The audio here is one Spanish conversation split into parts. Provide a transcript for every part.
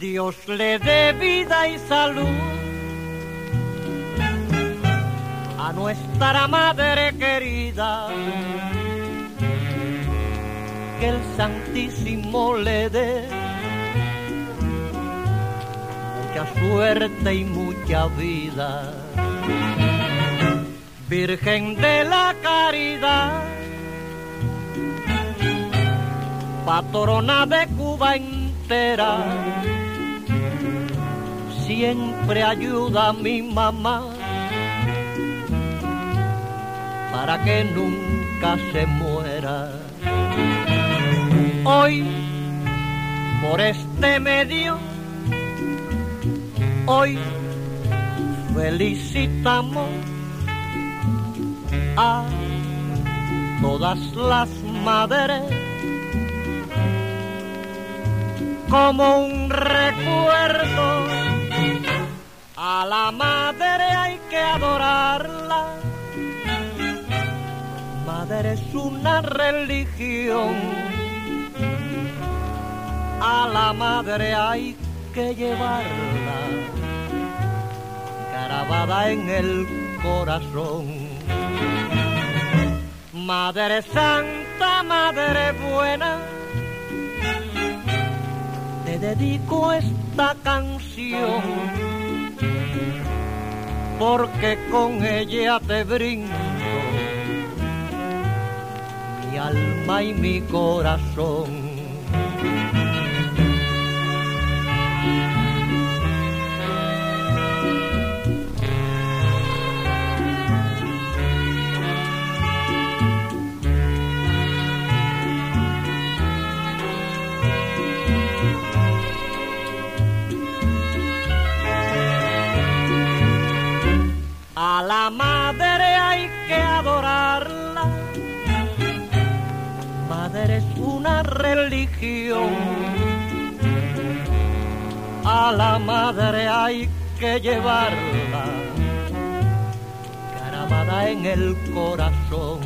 Dios le dé vida y salud a nuestra madre querida. Que el Santísimo le dé mucha suerte y mucha vida. Virgen de la Caridad, patrona de Cuba entera, siempre ayuda a mi mamá para que nunca se muera. Hoy, por este medio, hoy felicitamos a todas las madres como un recuerdo. A la madre hay que adorarla. Madre es una religión. A la madre hay que llevarla grabada en el corazón. Madre Santa, Madre Buena, te dedico esta canción, porque con ella te brindo mi alma y mi corazón. Una religión. A la madre hay que llevarla grabada en el corazón.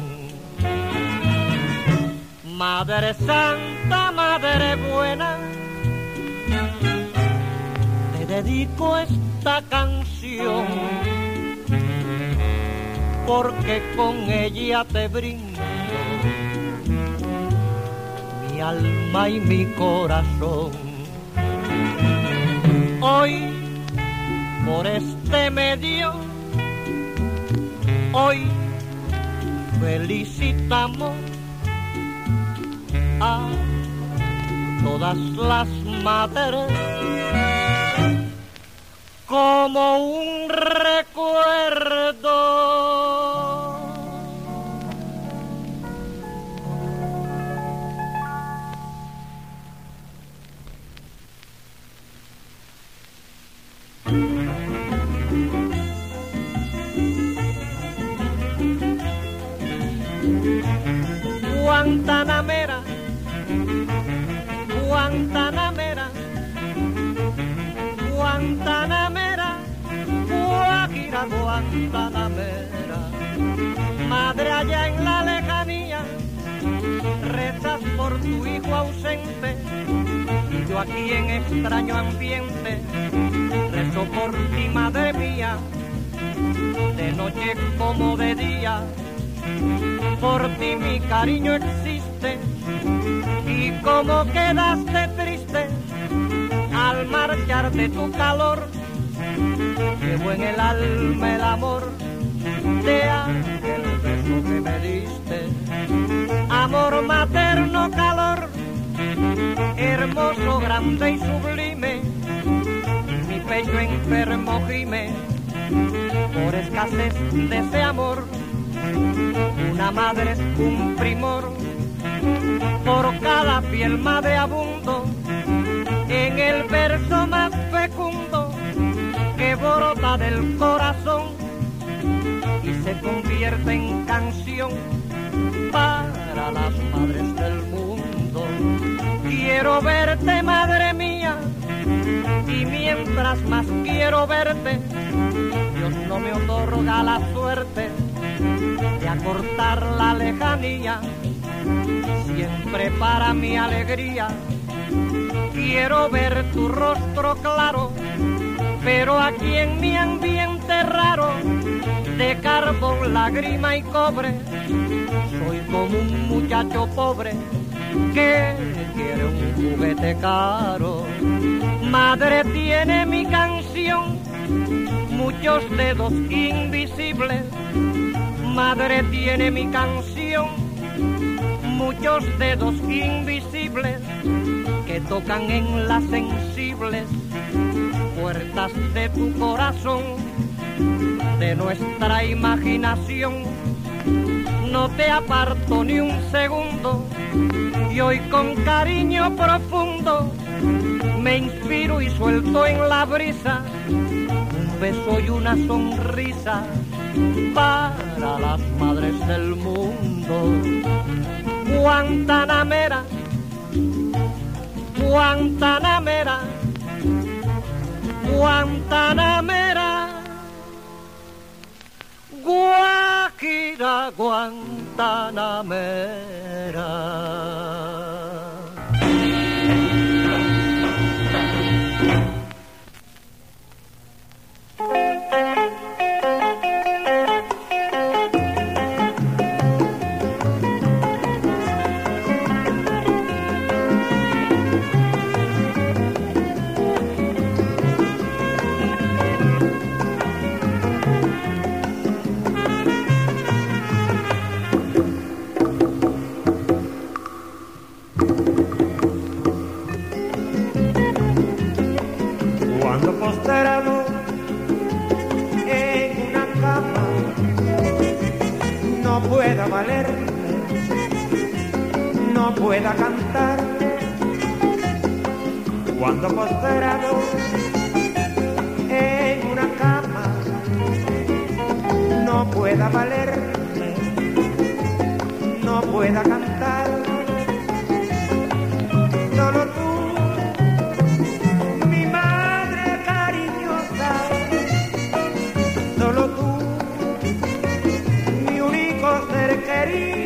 Madre Santa, Madre Buena, te dedico esta canción porque con ella te brindo mi alma y mi corazón. Hoy, por este medio, hoy felicitamos a todas las madres como un recuerdo. Tu hijo ausente, y yo aquí en extraño ambiente, rezo por ti, madre mía, de noche como de día. Por ti mi cariño existe y como quedaste triste al marchar de tu calor llevo en el alma el amor hermoso grande y sublime. Mi pecho enfermo gime por escasez de ese amor. Una madre es un primor, por cada piel madre abundo, en el verso más fecundo que brota del corazón y se convierte en canción para las madres del mundo. Quiero verte, madre mía, y mientras más quiero verte, Dios no me otorga la suerte de acortar la lejanía, siempre para mi alegría. Quiero ver tu rostro claro, pero aquí en mi ambiente raro, de carbón, lágrima y cobre, soy como un muchacho pobre que quiere un juguete caro. Madre tiene mi canción, muchos dedos invisibles. Madre tiene mi canción, muchos dedos invisibles que tocan en las sensibles puertas de tu corazón, de nuestra imaginación. No te aparto ni un segundo y hoy con cariño profundo me inspiro y suelto en la brisa un beso y una sonrisa para las madres del mundo. Guantanamera, Guantanamera, Guantanamera, Guajira Guantanamera. Pueda cantar. Cuando postrado en una cama no pueda valer, no pueda cantar. Solo tú mi madre cariñosa, solo tú, mi único ser querido,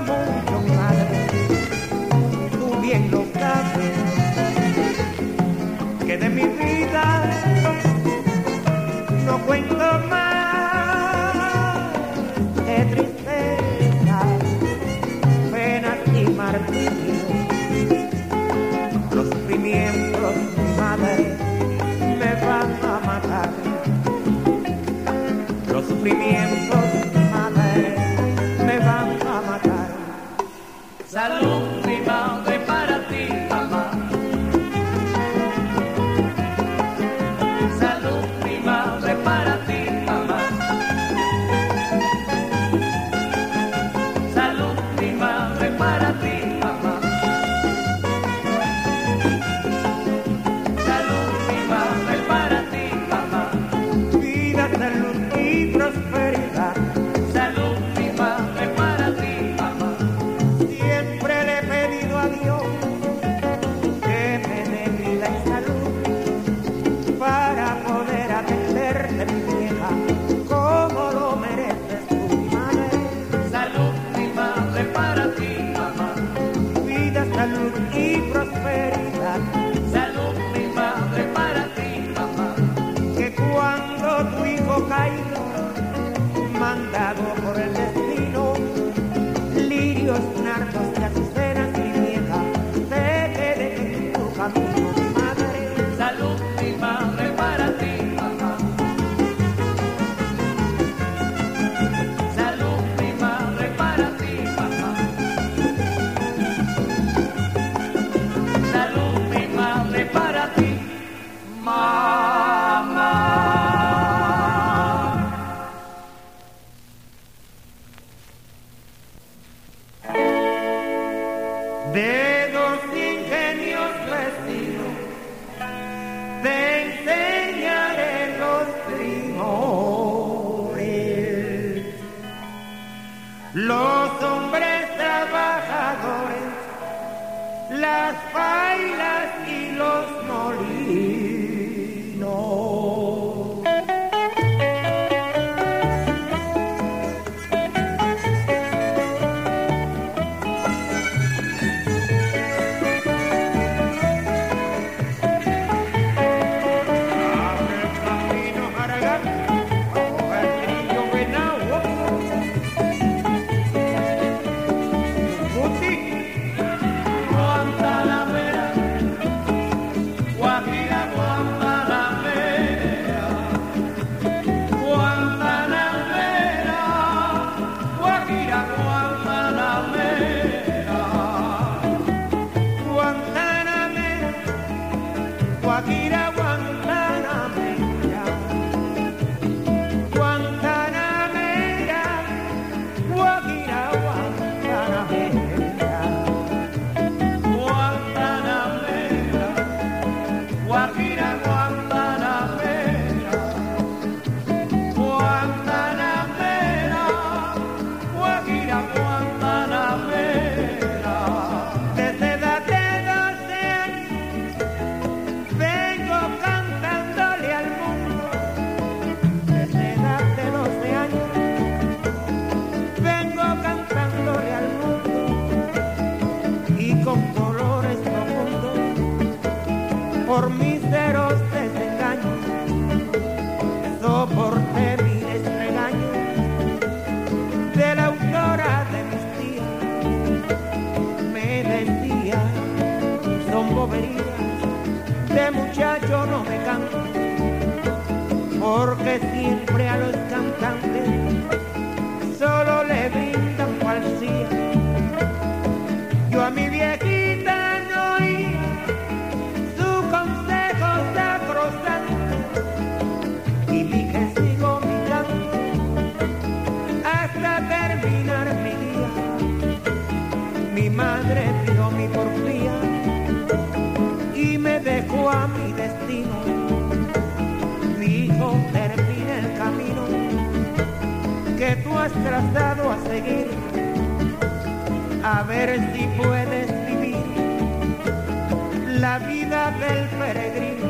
y prosperidad. las bailas y los molinos. porque siempre a los cantantes. has trazado a seguir, a ver si puedes vivir la vida del peregrino.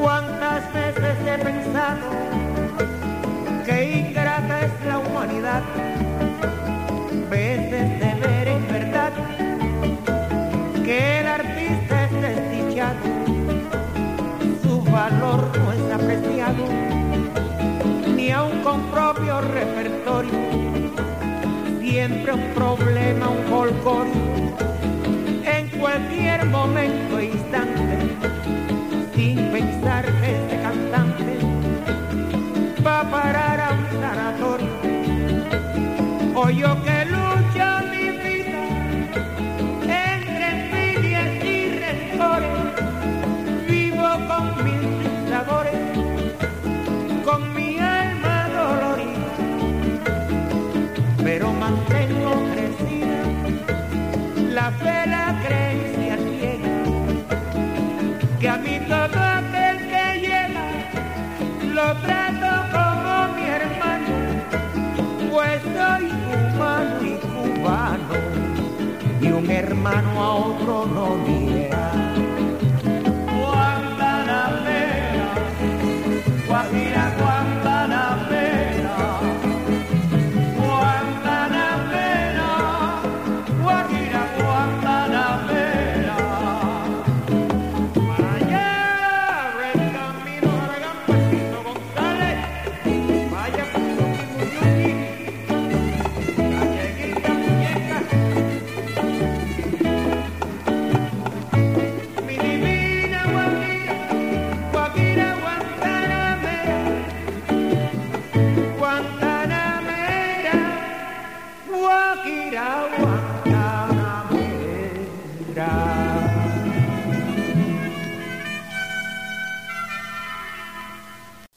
Cuántas veces he pensado que ingrata es la humanidad hermano a otro no diré.